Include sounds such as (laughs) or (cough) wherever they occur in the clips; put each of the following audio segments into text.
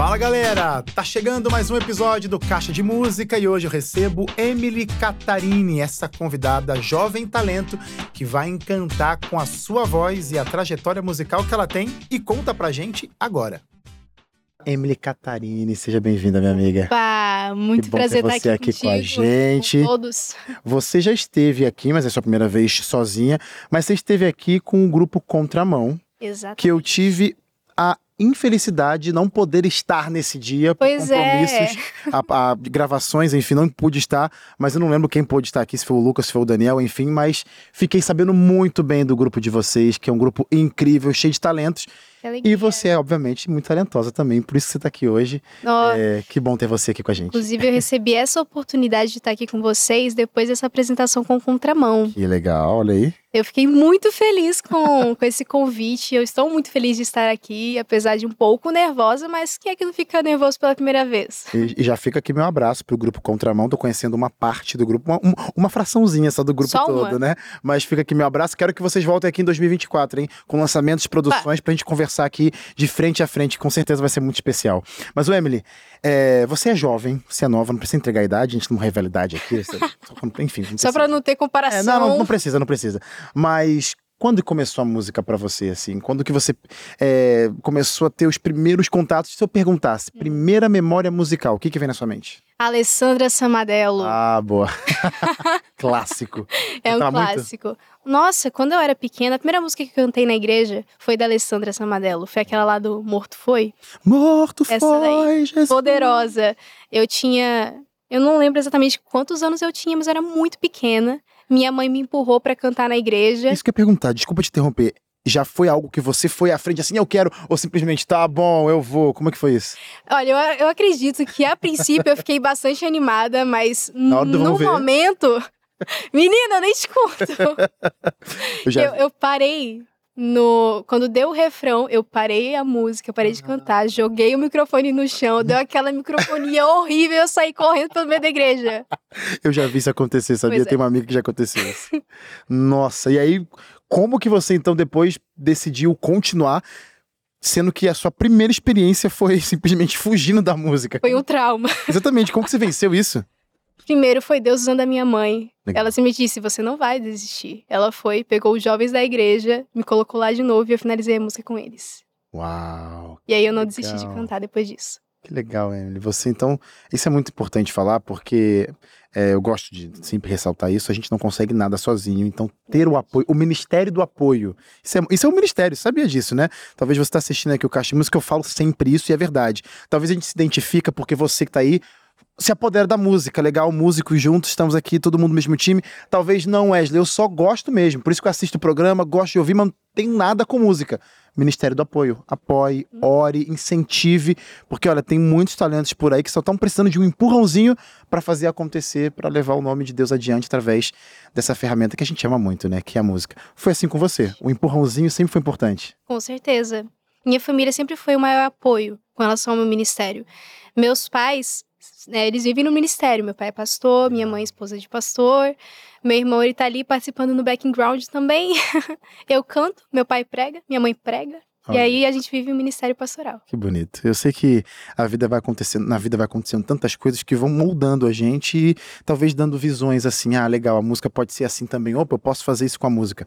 Fala galera, tá chegando mais um episódio do Caixa de Música e hoje eu recebo Emily Catarini, essa convidada jovem talento que vai encantar com a sua voz e a trajetória musical que ela tem e conta pra gente agora. Emily Catarini, seja bem-vinda, minha amiga. Opa, muito que bom prazer ter estar você aqui, aqui com a contigo, gente. Com todos. Você já esteve aqui, mas é a sua primeira vez sozinha, mas você esteve aqui com o grupo Contramão, Exato. que eu tive infelicidade de não poder estar nesse dia por Pois é. compromissos, a- a- de gravações, enfim, não pude estar, mas eu não lembro quem pôde estar aqui, se foi o Lucas, se foi o Daniel, enfim, mas fiquei sabendo muito bem do grupo de vocês, que é um grupo incrível, cheio de talentos. E você é, obviamente, muito talentosa também, por isso que você está aqui hoje. Ó, É, que bom ter você aqui com a gente. Inclusive, eu recebi essa oportunidade de estar aqui com vocês depois dessa apresentação com o Contramão. Que legal, olha aí. Eu fiquei muito feliz com, (laughs) com esse convite. Eu estou muito feliz de estar aqui, apesar de um pouco nervosa, mas quem é que não fica nervoso pela primeira vez? E, e já fica aqui meu abraço pro grupo Contramão. Tô conhecendo uma parte do grupo, uma, um- uma fraçãozinha só do grupo Só todo, uma? né? Mas fica aqui meu abraço. Quero que vocês voltem aqui em 2024, hein? Com lançamentos, produções, pra gente conversar aqui de frente a frente. Com certeza vai ser muito especial. Mas, o Emily, é, você é jovem, você é nova, não precisa entregar a idade, a gente não revela a idade aqui. você- enfim. Não Só pra não ter comparação. É, não, não, não precisa, não precisa. Mas quando começou a música pra você, assim? Quando que você é, começou a ter os primeiros contatos? Se eu perguntasse, primeira memória musical, o que que vem na sua mente? Alessandra Samadello. Ah, boa. (laughs) Clássico. É um Tá muito? clássico. Nossa, quando eu era pequena, a primeira música que eu cantei na igreja foi da Alessandra Samadello. Foi aquela lá do Morto Foi. Morto Essa foi daí. Jesus. Poderosa. Eu tinha. Eu não lembro exatamente quantos anos eu tinha, mas eu era muito pequena. Minha mãe me empurrou pra cantar na igreja. Isso que eu ia perguntar, desculpa te interromper. Já foi algo que você foi à frente assim, eu quero, ou simplesmente, tá bom, eu vou. Como é que foi isso? Olha, eu, eu acredito que a princípio eu fiquei bastante animada, mas (laughs) no momento. (laughs) Menina, nem te conto. (laughs) Eu já Eu, eu parei no. Quando deu o refrão, eu parei a música, parei de cantar, joguei o microfone no chão, deu (laughs) aquela microfonia horrível e eu saí correndo pelo meio da igreja. Eu já vi isso acontecer, sabia? Pois é. Tem uma amiga que já aconteceu isso. Nossa, e aí, como que você então depois decidiu continuar, sendo que a sua primeira experiência foi (laughs) simplesmente fugindo da música? Foi um trauma. Exatamente, como que você venceu isso? Primeiro foi Deus usando a minha mãe. Legal. Ela simplesmente disse: Você não vai desistir. Ela foi, pegou os jovens da igreja, me colocou lá de novo e eu finalizei a música com eles. Uau, E aí eu não desisti de Legal. cantar depois disso. que legal, Emily. Você então, isso é muito importante falar porque é, eu gosto de sempre ressaltar isso. A gente não consegue nada sozinho, então ter o apoio, o Ministério do Apoio, isso é, isso é um ministério, sabia disso, né? Talvez você está assistindo aqui o Caixa de Música, eu falo sempre isso e é verdade. Talvez a gente se identifica porque você que tá aí se apodera da música, legal, músicos juntos, estamos aqui, todo mundo no mesmo time. Talvez não, Wesley, eu só gosto mesmo, por isso que eu assisto o programa, gosto de ouvir, mas não tem nada com música. Ministério do Apoio, apoie, ore, incentive, porque olha, tem muitos talentos por aí que só estão precisando de um empurrãozinho para fazer acontecer, para levar o nome de Deus adiante através dessa ferramenta que a gente ama muito, né, que é a música. Foi assim com você, o empurrãozinho sempre foi importante. Com certeza. Minha família sempre foi o maior apoio com relação ao meu ministério. Meus pais, né, eles vivem no ministério. Meu pai é pastor, minha mãe é esposa de pastor. Meu irmão, ele tá ali participando no background também. (laughs) Eu canto, meu pai prega, minha mãe prega. E aí a gente vive o ministério pastoral. Que bonito. Eu sei que a vida vai acontecendo, na vida vai acontecendo tantas coisas que vão moldando a gente e talvez dando visões assim, ah, legal, a música pode ser assim também. Opa, eu posso fazer isso com a música.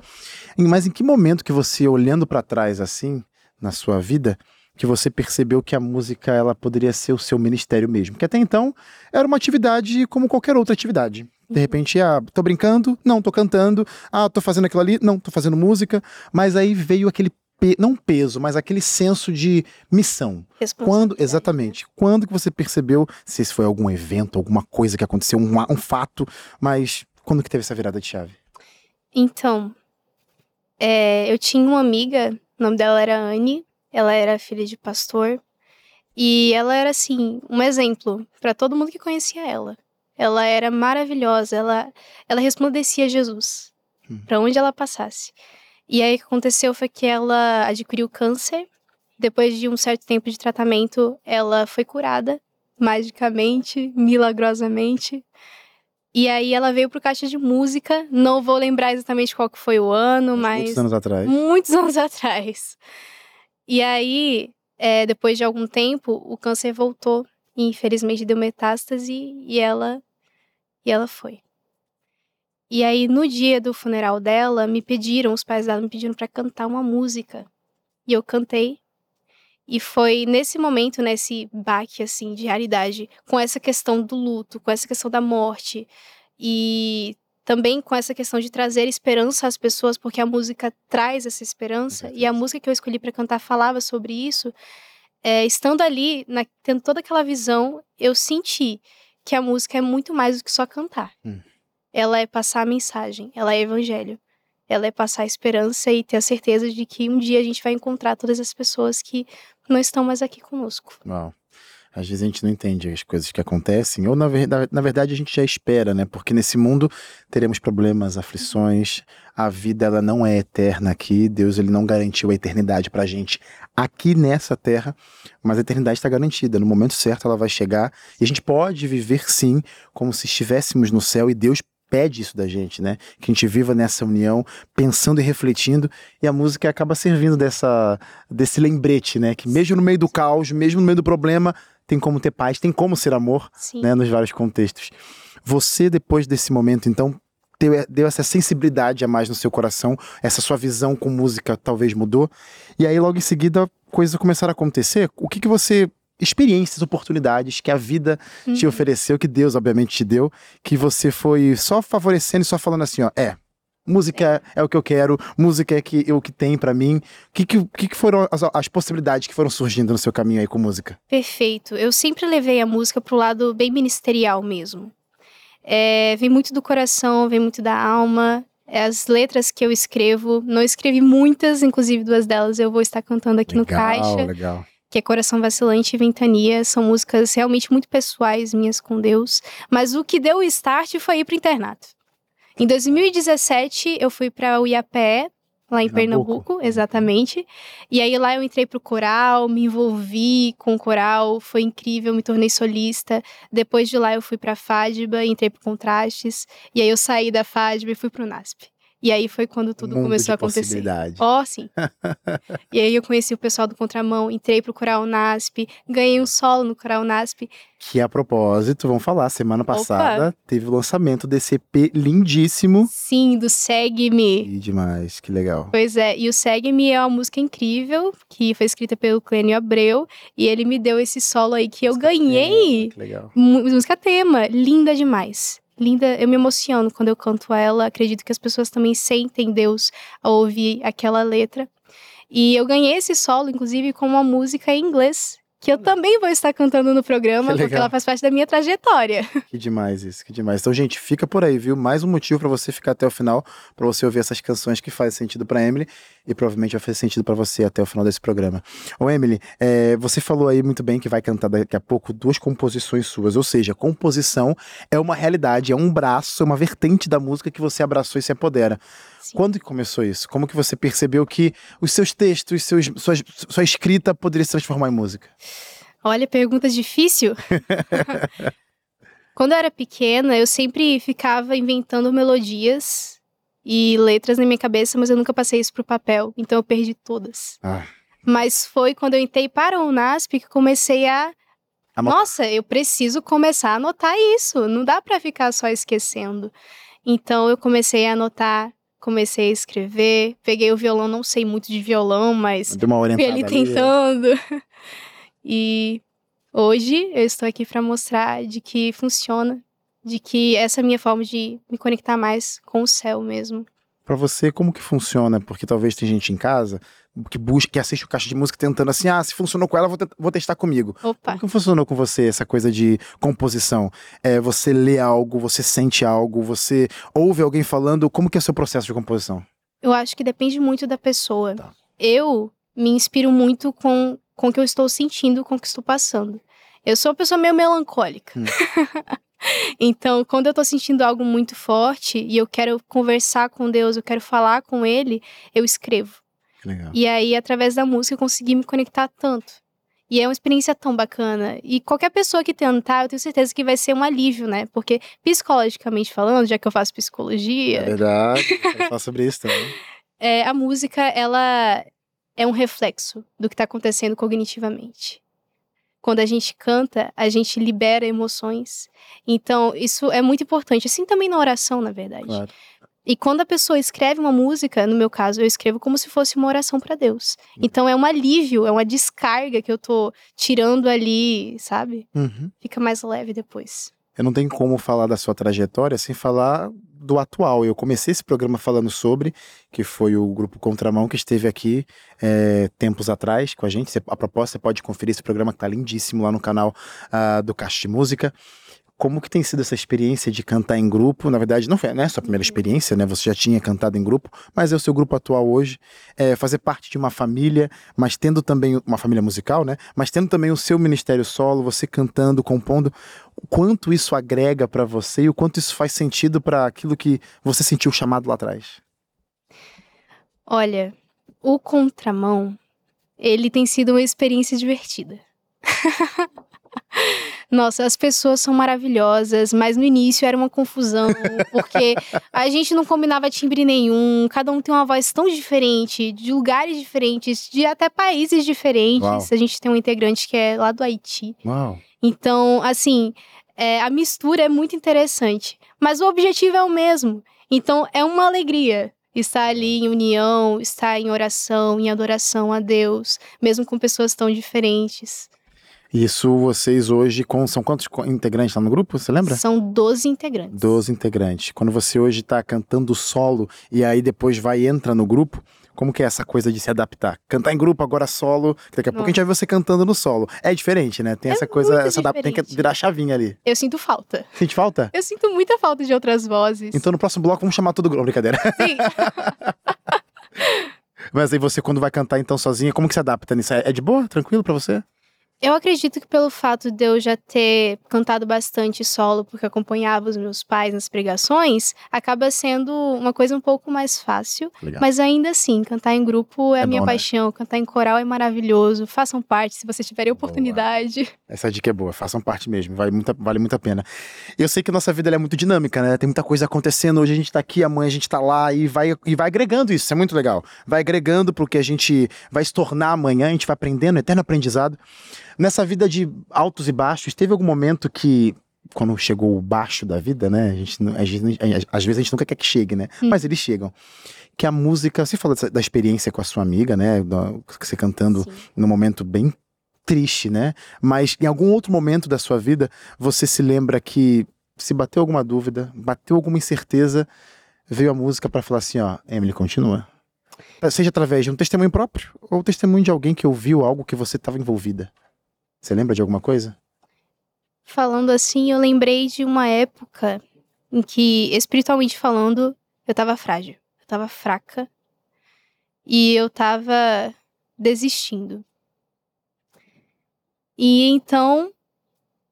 Mas em que momento que você olhando pra trás assim, na sua vida, que você percebeu que a música ela poderia ser o seu ministério mesmo? Que até então era uma atividade como qualquer outra atividade. De repente, ah, tô brincando, não, tô cantando, ah, tô fazendo aquilo ali, não, tô fazendo música, mas aí veio aquele não peso, mas aquele senso de missão. Quando, exatamente, quando que você percebeu, se esse foi algum evento, alguma coisa que aconteceu, um, um fato, mas quando que teve essa virada de chave? Então, é, eu tinha uma amiga, o nome dela era Anne, ela era filha de pastor, e ela era, assim, um exemplo para todo mundo que conhecia ela. Ela era maravilhosa, ela, ela resplandecia Jesus Hum. para onde ela passasse. E aí o que aconteceu foi que ela adquiriu câncer. Depois de um certo tempo de tratamento, ela foi curada magicamente, milagrosamente. E aí ela veio pro caixa de música. Não vou lembrar exatamente qual que foi o ano, mas Muitos anos atrás. muitos (laughs) anos atrás. E aí é, depois de algum tempo, o câncer voltou e infelizmente deu metástase e ela e ela foi. E aí no dia do funeral dela, me pediram, os pais dela me pediram para cantar uma música. E eu cantei. E foi nesse momento, nesse baque assim de realidade, com essa questão do luto, com essa questão da morte e também com essa questão de trazer esperança às pessoas, porque a música traz essa esperança, e a música que eu escolhi para cantar falava sobre isso. É, estando ali, na, tendo toda aquela visão, eu senti que a música é muito mais do que só cantar. Hum. Ela é passar a mensagem, ela é evangelho. Ela é passar a esperança e ter a certeza de que um dia a gente vai encontrar todas as pessoas que não estão mais aqui conosco. Uau. Às vezes a gente não entende as coisas que acontecem, ou na, verdade, na verdade a gente já espera, né? Porque nesse mundo teremos problemas, aflições, a vida ela não é eterna aqui, Deus ele não garantiu a eternidade pra gente aqui nessa terra, mas a eternidade está garantida, no momento certo ela vai chegar, e a gente pode viver sim como se estivéssemos no céu e Deus pede isso da gente, né? Que a gente viva nessa união, pensando e refletindo, e a música acaba servindo dessa, desse lembrete, né? Que mesmo no meio do caos, mesmo no meio do problema, tem como ter paz, tem como ser amor, Sim. né? Nos vários contextos. Você, depois desse momento, então, deu, deu essa sensibilidade a mais no seu coração, essa sua visão com música talvez mudou, e aí logo em seguida coisas começaram a acontecer. O que, que você experiências, oportunidades que a vida uhum. te ofereceu, que Deus obviamente te deu, que você foi só favorecendo e só falando assim, ó, é, música é, é o que eu quero, música é, que, é o que tem para mim. O que, que, que foram as, as, possibilidades que foram surgindo no seu caminho aí com música? Perfeito. Eu sempre levei a música pro lado bem ministerial mesmo. É, vem muito do coração, vem muito da alma. É, as letras que eu escrevo, não escrevi muitas, inclusive duas delas eu vou estar cantando aqui legal, no Caixa. Legal que é Coração Vacilante e Ventania. São músicas realmente muito pessoais minhas com Deus. Mas o que deu o start foi ir para o internato. Em 2017, eu fui para o IAPE, lá em Pernambuco. Pernambuco, exatamente. E aí lá eu entrei pro coral, me envolvi com o coral, foi incrível, me tornei solista. Depois de lá eu fui pra FADBA, entrei pro Contrastes, e aí eu saí da FADBA e fui pro NASP. E aí foi quando tudo começou a acontecer. Ó, oh, sim. (laughs) e aí eu conheci o pessoal do Contramão, entrei pro Coral NASP, ganhei um solo no Coral NASP. Que a propósito, vamos falar, semana passada Opa. teve o lançamento desse EP lindíssimo. Sim, do Segue-me. Que demais, que legal. Pois é, e o Segue-me é uma música incrível, que foi escrita pelo Clênio Abreu, e ele me deu esse solo aí que música eu ganhei. Tema, que legal. Música tema, linda demais linda, eu me emociono quando eu canto ela. Acredito que as pessoas também sentem Deus ao ouvir aquela letra. E eu ganhei esse solo, inclusive, com uma música em inglês que eu também vou estar cantando no programa, porque ela faz parte da minha trajetória. (laughs) Que demais isso, que demais. Então, gente, fica por aí, viu? Mais um motivo para você ficar até o final, para você ouvir essas canções que fazem sentido para Emily e provavelmente vai fazer sentido para você até o final desse programa. Ô, Emily, é, você falou aí muito bem que vai cantar daqui a pouco duas composições suas, ou seja, composição é uma realidade, é um braço, é uma vertente da música que você abraçou e se apodera. Sim. Quando que começou isso? Como que você percebeu que os seus textos, seus, sua, sua escrita poderia se transformar em música? Olha, pergunta difícil. (laughs) Quando eu era pequena, eu sempre ficava inventando melodias e letras na minha cabeça, mas eu nunca passei isso pro papel, então eu perdi todas. Ah. Mas foi quando eu entrei para o UNASP que comecei a nossa, eu preciso começar a anotar isso. Não dá para ficar só esquecendo. Então eu comecei a anotar comecei a escrever, peguei o violão, não sei muito de violão, mas Deu uma fui ali tentando. (laughs) e hoje eu estou aqui para mostrar de que funciona, de que essa é a minha forma de me conectar mais com o céu mesmo. Para você, como que funciona? Porque talvez tem gente em casa que busca, que assiste o caixa de música tentando assim, ah, se funcionou com ela, vou, vou testar comigo. Opa. Como funcionou com você essa coisa de composição? É, você lê algo, você sente algo, você ouve alguém falando, como que é o seu processo de composição? Eu acho que depende muito da pessoa. Tá. Eu me inspiro muito com, com o que eu estou sentindo, com o que estou passando. Eu sou uma pessoa meio melancólica. Hum. (laughs) então, quando eu tô sentindo algo muito forte e eu quero conversar com Deus, eu quero falar com Ele, eu escrevo. Legal. E aí, através da música, eu consegui me conectar tanto. E é uma experiência tão bacana. E qualquer pessoa que tentar, eu tenho certeza que vai ser um alívio, né? Porque, psicologicamente falando, já que eu faço psicologia. É verdade, eu faço sobre isso também. (laughs) É, a música, ela é um reflexo do que está acontecendo cognitivamente. Quando a gente canta, a gente libera emoções. Então, isso é muito importante. Assim também na oração, na verdade. Claro. E quando a pessoa escreve uma música, no meu caso, eu escrevo como se fosse uma oração para Deus. Então é um alívio, é uma descarga que eu tô tirando ali, sabe? Uhum. Fica mais leve depois. Eu não tenho como falar da sua trajetória sem falar do atual. Eu comecei esse programa falando sobre, que foi o grupo Contramão que esteve aqui é, tempos atrás com a gente. A proposta, você pode conferir esse programa que tá lindíssimo lá no canal uh, do de Música como que tem sido essa experiência de cantar em grupo? Na verdade, não foi né, sua primeira experiência, né? Você já tinha cantado em grupo, mas é o seu grupo atual hoje. É fazer parte de uma família, mas tendo também uma família musical, né? Mas tendo também o seu ministério solo, você cantando, compondo. O quanto isso agrega para você e o quanto isso faz sentido para aquilo que você sentiu chamado lá atrás? Olha, o contramão, ele tem sido uma experiência divertida. (laughs) Nossa, as pessoas são maravilhosas, mas no início era uma confusão, (laughs) porque a gente não combinava timbre nenhum, cada um tem uma voz tão diferente, de lugares diferentes, de até países diferentes. Uau. A gente tem um integrante que é lá do Haiti. Uau. Então, assim, é, a mistura é muito interessante, mas o objetivo é o mesmo. Então, é uma alegria estar ali em união, estar em oração, em adoração a Deus, mesmo com pessoas tão diferentes. Isso vocês hoje com, são quantos integrantes lá no grupo, você lembra? São 12 integrantes. 12 integrantes. Quando você hoje está cantando solo e aí depois vai e entra no grupo, como que é essa coisa de se adaptar? Cantar em grupo, agora solo, daqui a pouco a gente vai ver você cantando no solo. É diferente, né? Tem é essa coisa, essa adapta, tem que virar a chavinha ali. Eu sinto falta. Sente falta? Eu sinto muita falta de outras vozes. Então no próximo bloco vamos chamar todo o grupo, brincadeira. Sim. (laughs) Mas aí você quando vai cantar então sozinha, como que se adapta nisso? É de boa? Tranquilo para você? Eu acredito que pelo fato de eu já ter cantado bastante solo, porque acompanhava os meus pais nas pregações, acaba sendo uma coisa um pouco mais fácil. Legal. Mas ainda assim, cantar em grupo é, é a minha bom, né? paixão, né? cantar em coral é maravilhoso. Façam parte se vocês tiverem oportunidade. Boa. Essa dica é boa, façam parte mesmo, vale muito, vale muito a pena. Eu sei que nossa vida é muito dinâmica, né? Tem muita coisa acontecendo. Hoje a gente tá aqui, amanhã a gente tá lá e vai, e vai agregando isso, isso é muito legal. Vai agregando porque a gente vai se tornar amanhã, a gente vai aprendendo, eterno aprendizado. Nessa vida de altos e baixos, teve algum momento que quando chegou o baixo da vida, né? A gente, a gente, às vezes a gente nunca quer que chegue, né? Hum. Mas eles chegam. Que a música, você falou da experiência com a sua amiga, né? Da, você cantando Sim. num momento bem triste, né? Mas em algum outro momento da sua vida, você se lembra que se bateu alguma dúvida, bateu alguma incerteza, veio a música para falar assim, ó, Emily, continua. Seja através de um testemunho próprio ou testemunho de alguém que ouviu algo que você estava envolvida. Você lembra de alguma coisa? Falando assim, eu lembrei de uma época em que, espiritualmente falando, eu tava frágil. Eu tava fraca. E eu tava desistindo. E então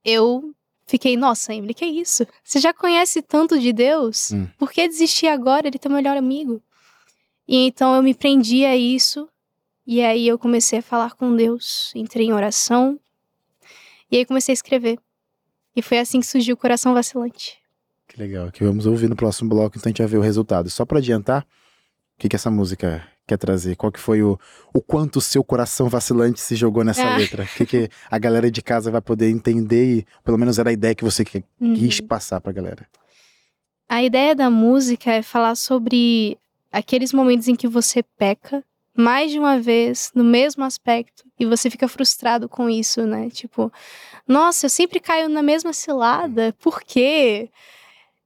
eu fiquei, nossa, Emily, que é isso? Você já conhece tanto de Deus? Hum. Por que desistir agora? Ele é teu melhor amigo. E então eu me prendi a isso. E aí eu comecei a falar com Deus. Entrei em oração. E aí comecei a escrever. E foi assim que surgiu o Coração Vacilante. Que legal, que vamos ouvir no próximo bloco, então a gente vai ver o resultado. Só para adiantar, o que, que essa música quer trazer? Qual que foi o, o quanto o seu coração vacilante se jogou nessa ah. letra? O que, que a galera de casa vai poder entender e pelo menos era a ideia que você uhum. quis passar pra galera? A ideia da música é falar sobre aqueles momentos em que você peca mais de uma vez no mesmo aspecto e você fica frustrado com isso, né? Tipo, nossa, eu sempre caio na mesma cilada, por quê?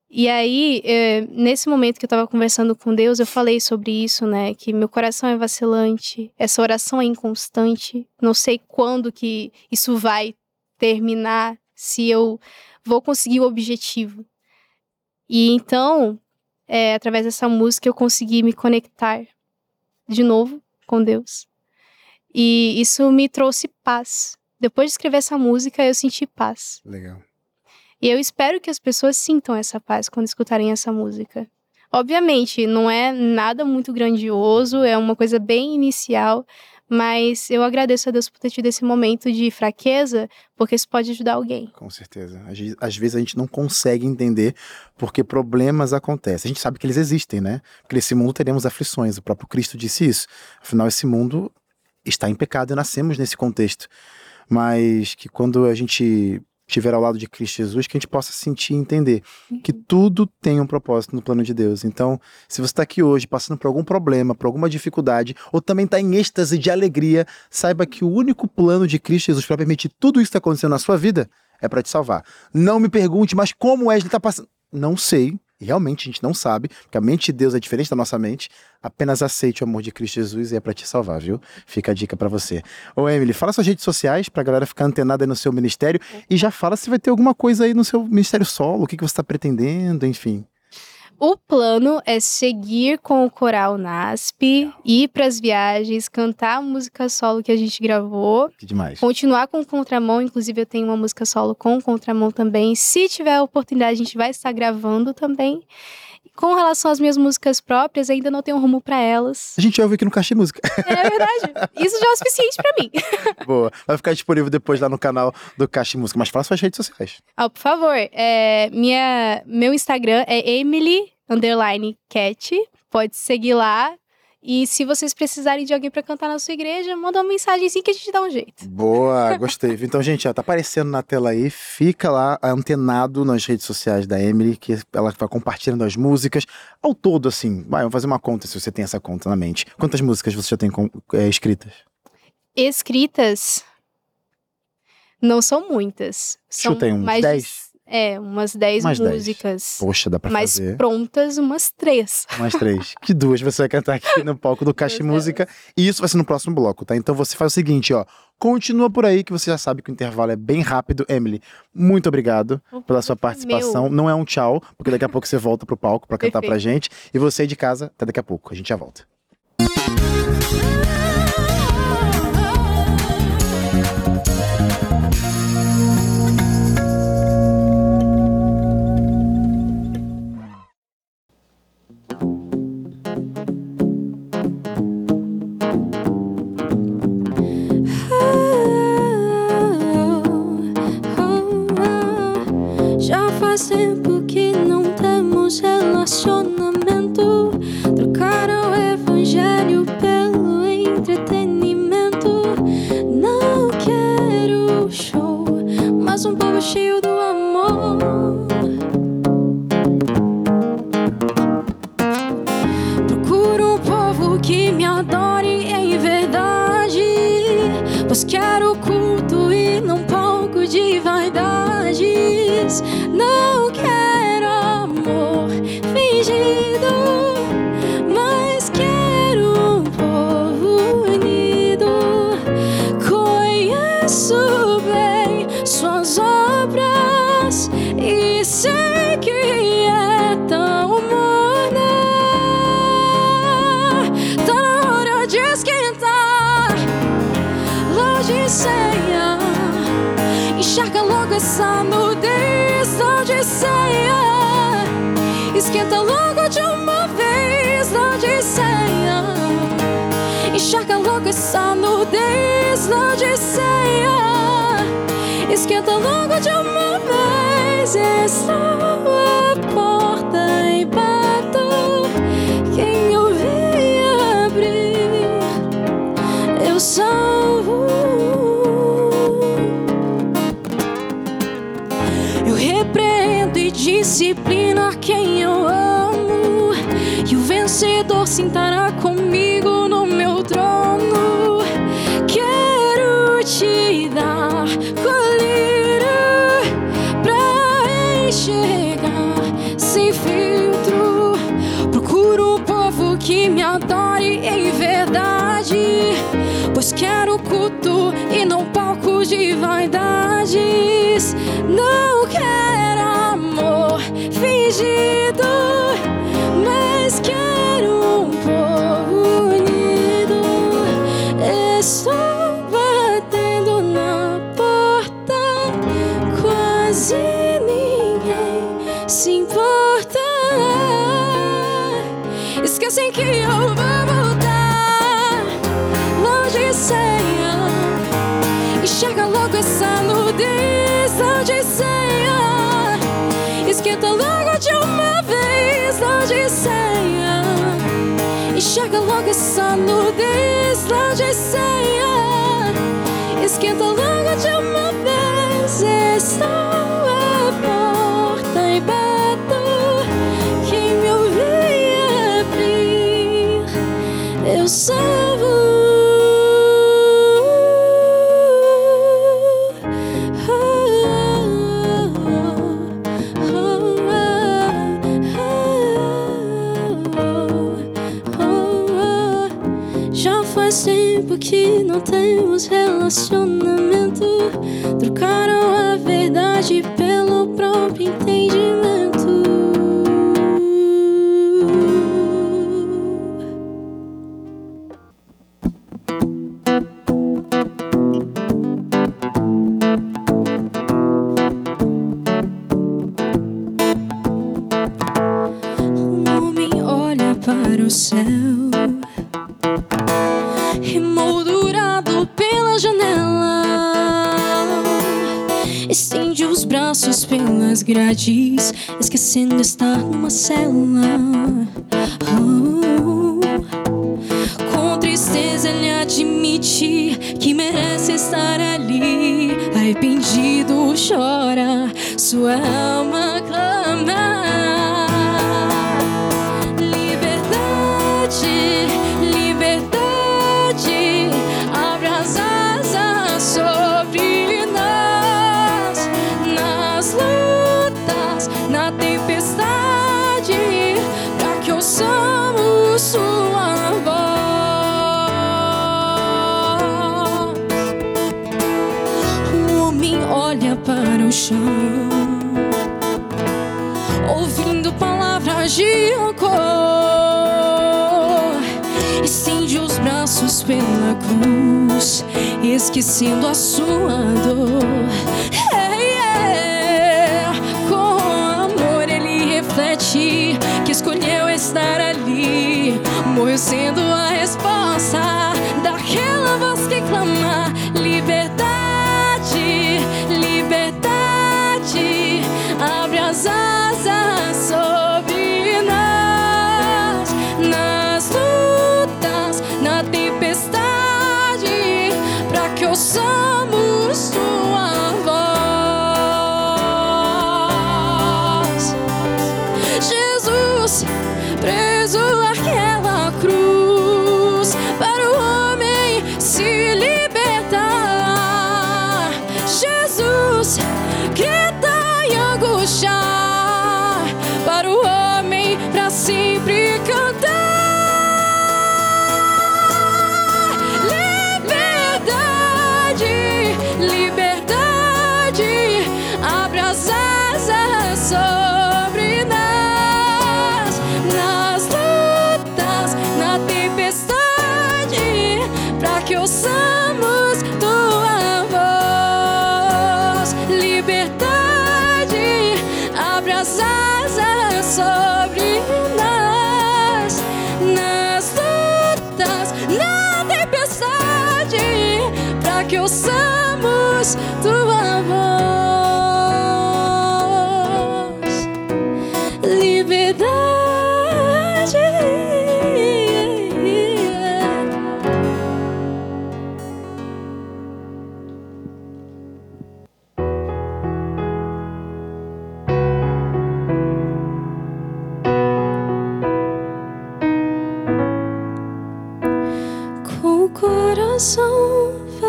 E aí, é, nesse momento que eu tava conversando com Deus, eu falei sobre isso, né? Que meu coração é vacilante, essa oração é inconstante, não sei quando que isso vai terminar, se eu vou conseguir o objetivo. E então, é, através dessa música, eu consegui me conectar de novo com Deus. E isso me trouxe paz. Depois de escrever essa música, eu senti paz. Legal. E eu espero que as pessoas sintam essa paz quando escutarem essa música. Obviamente, não é nada muito grandioso, é uma coisa bem inicial, mas eu agradeço a Deus por ter tido esse momento de fraqueza, porque isso pode ajudar alguém. Com certeza. Às vezes a gente não consegue entender porque problemas acontecem. A gente sabe que eles existem, né? Porque nesse mundo teremos aflições. O próprio Cristo disse isso. Afinal, esse mundo está em pecado e nascemos nesse contexto. Mas que quando a gente estiver ao lado de Cristo Jesus, que a gente possa sentir e entender que Uhum. tudo tem um propósito no plano de Deus. Então, se você está aqui hoje passando por algum problema, por alguma dificuldade, ou também está em êxtase de alegria, saiba que o único plano de Cristo Jesus para permitir tudo isso que está acontecendo na sua vida é para te salvar. Não me pergunte, mas como Wesley está passando? Não sei. E Realmente a gente não sabe, porque a mente de Deus é diferente da nossa mente. Apenas aceite o amor de Cristo Jesus e é para te salvar, viu? Fica a dica para você. Ô, Emily, fala suas redes sociais pra galera ficar antenada aí no seu ministério e já fala se vai ter alguma coisa aí no seu ministério solo, o que, que você está pretendendo, enfim. O plano é seguir com o coral NASP, ir pras viagens, cantar a música solo que a gente gravou, Que demais. continuar com o contramão, inclusive eu tenho uma música solo com contramão também. Se tiver a oportunidade, a gente vai estar gravando também. Com relação às minhas músicas próprias, ainda não tenho rumo pra elas. A gente ouve aqui no Caixa de Música. É verdade. Isso já é o suficiente pra mim. (laughs) Boa. Vai ficar disponível depois lá no canal do Caixa de Música. Mas fala suas redes sociais. Ah, por favor, é, minha, meu Instagram é Emily underline Cat. Pode seguir lá. E se vocês precisarem de alguém pra cantar na sua igreja, manda uma mensagem assim que a gente dá um jeito. Boa, gostei. Então, gente, ó, tá aparecendo na tela aí. Fica lá antenado nas redes sociais da Emily, que ela vai compartilhando as músicas. Ao todo, assim, vai, vamos fazer uma conta se você tem essa conta na mente. Quantas músicas você já tem com- é, escritas? Escritas não são muitas. São Chuta aí, uns mais de- 10? É, umas 10 Umas 10. músicas. Poxa, dá pra Mas fazer. prontas, umas três. Mais três. Que duas você vai cantar aqui no palco do Caixa. Música. E isso vai ser no próximo bloco, tá? Então você faz o seguinte, ó. Continua por aí, que você já sabe que o intervalo é bem rápido. Emily, muito obrigado pela sua participação. Meu. Não é um tchau, porque daqui a pouco você volta pro palco pra cantar pra gente. E você aí de casa, até daqui a pouco. A gente já volta. Tempo que não temos relacionamento. Esquenta logo de uma vez Laodiceia Enxerga logo essa nudez Laodiceia Esquenta logo de uma vez. Estou à porta e bato. Quem ouvir abrir? Eu salvo. Vencedor sentará comigo no meu trono. Quero te dar colírio pra enxergar sem filtro. Procuro um povo que me adore em verdade. Pois quero culto e não palco de vaidades. Não quero amor fingido, esquenta logo de uma vez. Laodiceia, Enxerga logo essa nudez lá de ceia Esquenta logo relacionamento. Trocaram a verdade pelo próprio entendimento. Grades, esquecendo estar numa cela. Sua voz. O homem olha para o chão ouvindo palavras de rancor. Estende os braços pela cruz, esquecendo a sua dor. Que escolheu estar ali, morreu sendo a resposta daquela voz que clama liberdade, liberdade, abre as asas sobre nós, nas lutas, na tempestade, para que ouçamos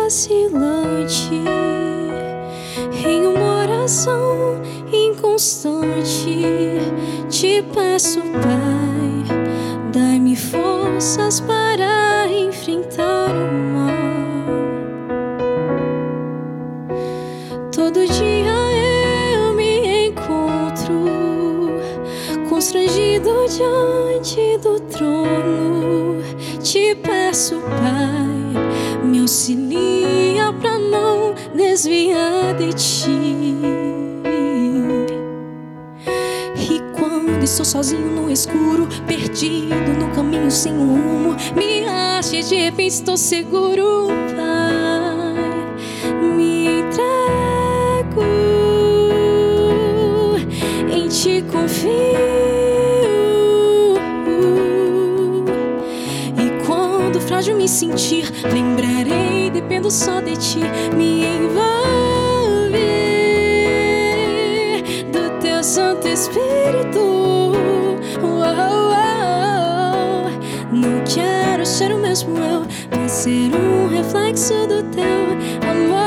vacilante, em uma oração inconstante, te peço, Pai, dai-me forças para enfrentar o mal. Todo dia eu me encontro constrangido diante do trono. Te peço, Pai, me auxilia para não desviar de ti. E quando estou sozinho no escuro, perdido no caminho sem um rumo, me ache de repente estou seguro, Pai. Me entrego, em ti confio. Me sentir. Lembrarei, dependo só de ti. Me envolve do teu Santo Espírito. Não quero ser o mesmo eu, mas ser um reflexo do teu amor.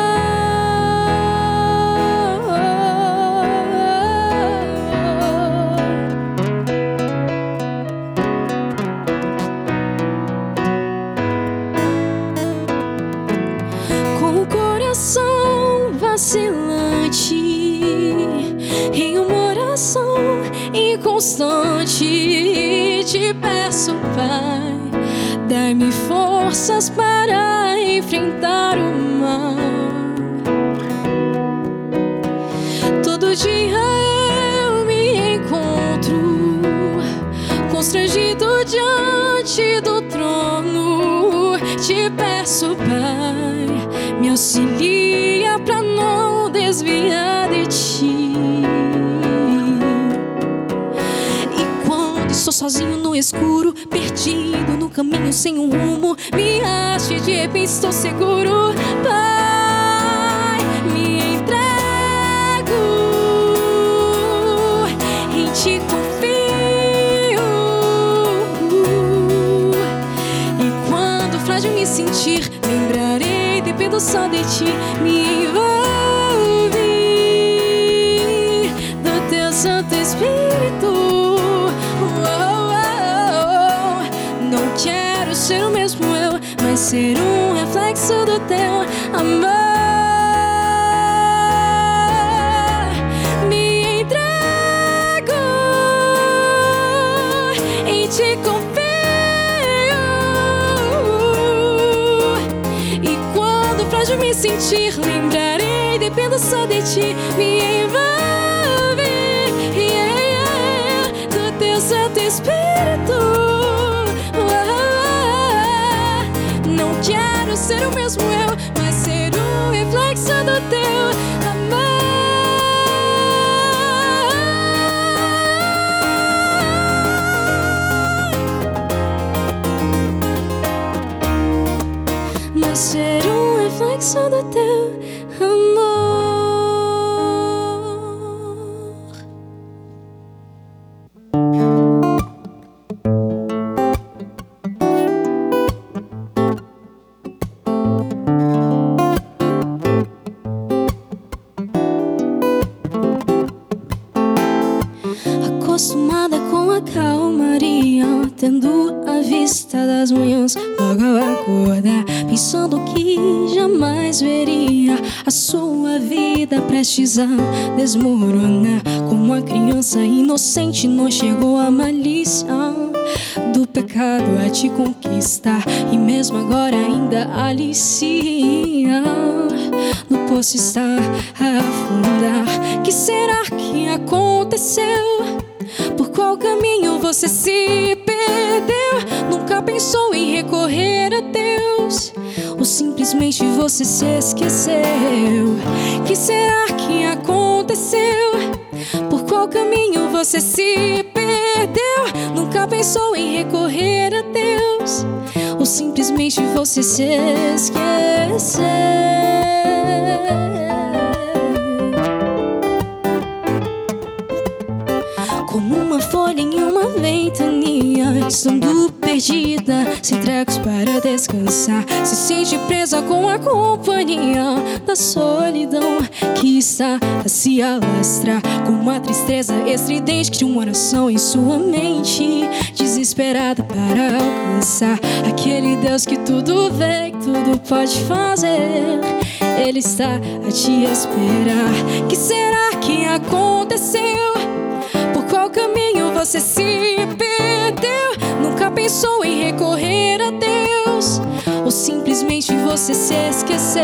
Inconstante te peço Pai dai-me forças para enfrentar o mal todo dia eu me encontro constrangido diante do trono te peço Pai me auxilia pra não desviar de ti. Sozinho no escuro, perdido no caminho sem um rumo, me ache de repente estou seguro, Pai, me entrego, em ti confio. E quando frágil me sentir, lembrarei, dependo só de ti. Me envolve do teu Santo Espírito. Ser o mesmo eu, mas ser um reflexo do teu amor. Me entrego, em ti confio. E quando frágil me sentir, lembrarei, dependo só de ti. Me envolve yeah, yeah, do teu Santo Espírito. Quero ser o mesmo eu, mas ser um reflexo do teu amor. Mas ser um reflexo do teu prestes a desmoronar. Como a criança inocente, não chegou a malícia do pecado a te conquistar, e mesmo agora ainda alicia. No poço está a afundar. Que será que aconteceu? Por qual caminho você se perdeu? Nunca pensou em recorrer a Deus? Simplesmente você se esqueceu? Que será que aconteceu? Por qual caminho você se perdeu? Nunca pensou em recorrer a Deus? Ou simplesmente você se esqueceu? Como uma folha em uma ventania Estando perdida, sem trecos para descansar Se sente presa com a companhia Da solidão que está a se alastrar Com uma tristeza estridente de uma oração em sua mente Desesperada para alcançar Aquele Deus que tudo vê, que tudo pode fazer Ele está a te esperar Que será que aconteceu? Por qual caminho você se perdeu? Nunca pensou em recorrer a Deus? Ou simplesmente você se esqueceu?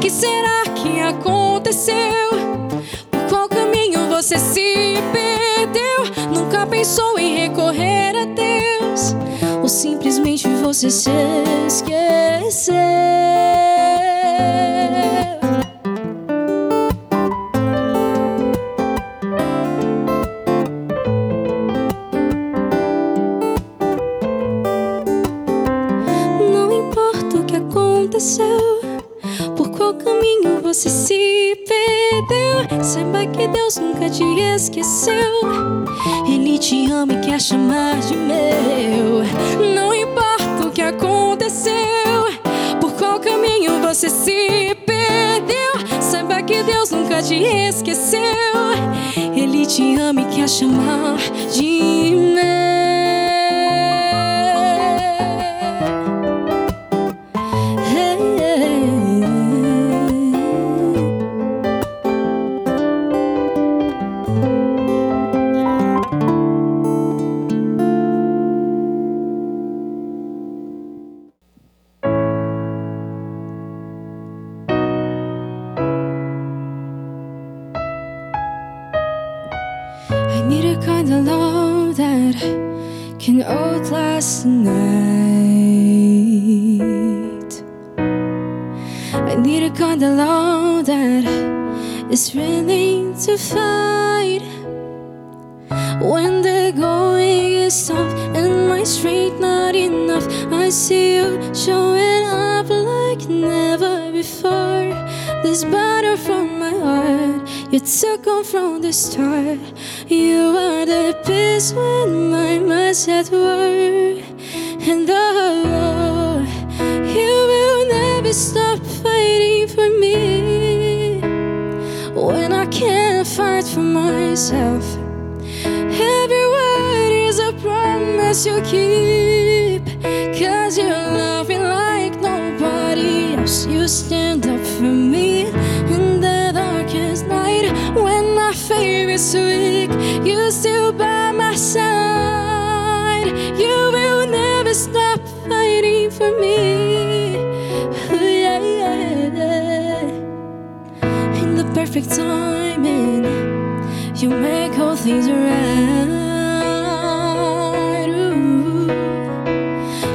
Que será que aconteceu? Por qual caminho você se perdeu? Nunca pensou em recorrer a Deus? Ou simplesmente você se esqueceu? Esqueceu. Ele te ama e quer chamar de meu. Não importa o que aconteceu, por qual caminho você se perdeu, saiba que Deus nunca te esqueceu. Ele te ama e quer chamar de meu. Start. You are the peace when my mind's at war. And oh, you will never stop fighting for me when I can't fight for myself. Every word is a promise you keep. Cause you love me like nobody else. You stand up for me in the darkest night when is weak, you still by my side. You will never stop fighting for me. Oh, yeah, yeah. In the perfect timing, you make all things right. Ooh.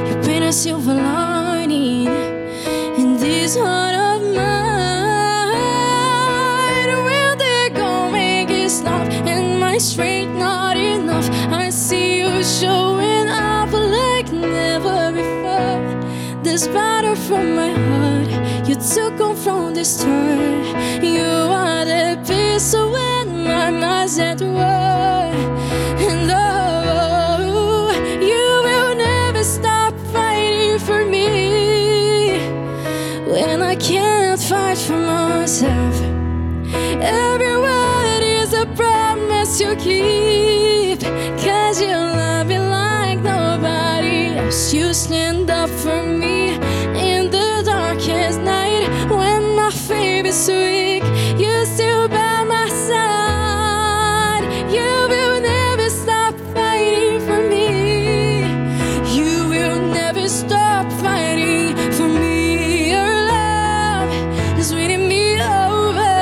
You paint a silver lining in this heart. This from my heart. You took on from the start. You are the peace when my mind's at war. And oh, you will never stop fighting for me when I can't fight for myself. Every word is a promise you keep. Cause you love me like nobody else. You stand up for me. weak, you still by my side. You will never stop fighting for me. You will never stop fighting for me. Your love is winning me over.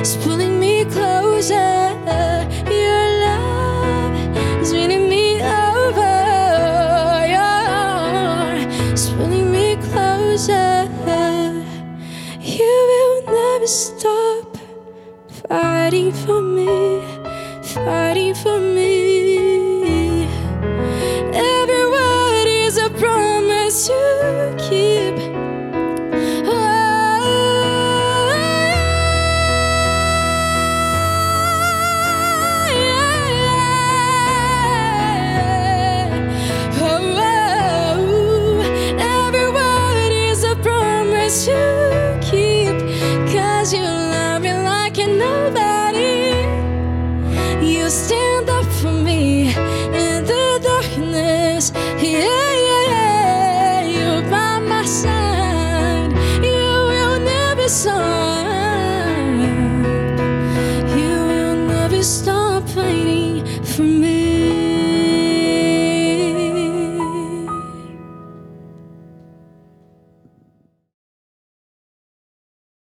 It's pulling me closer. Your love is winning me over. It's pulling me closer stop fighting for me, fighting for me.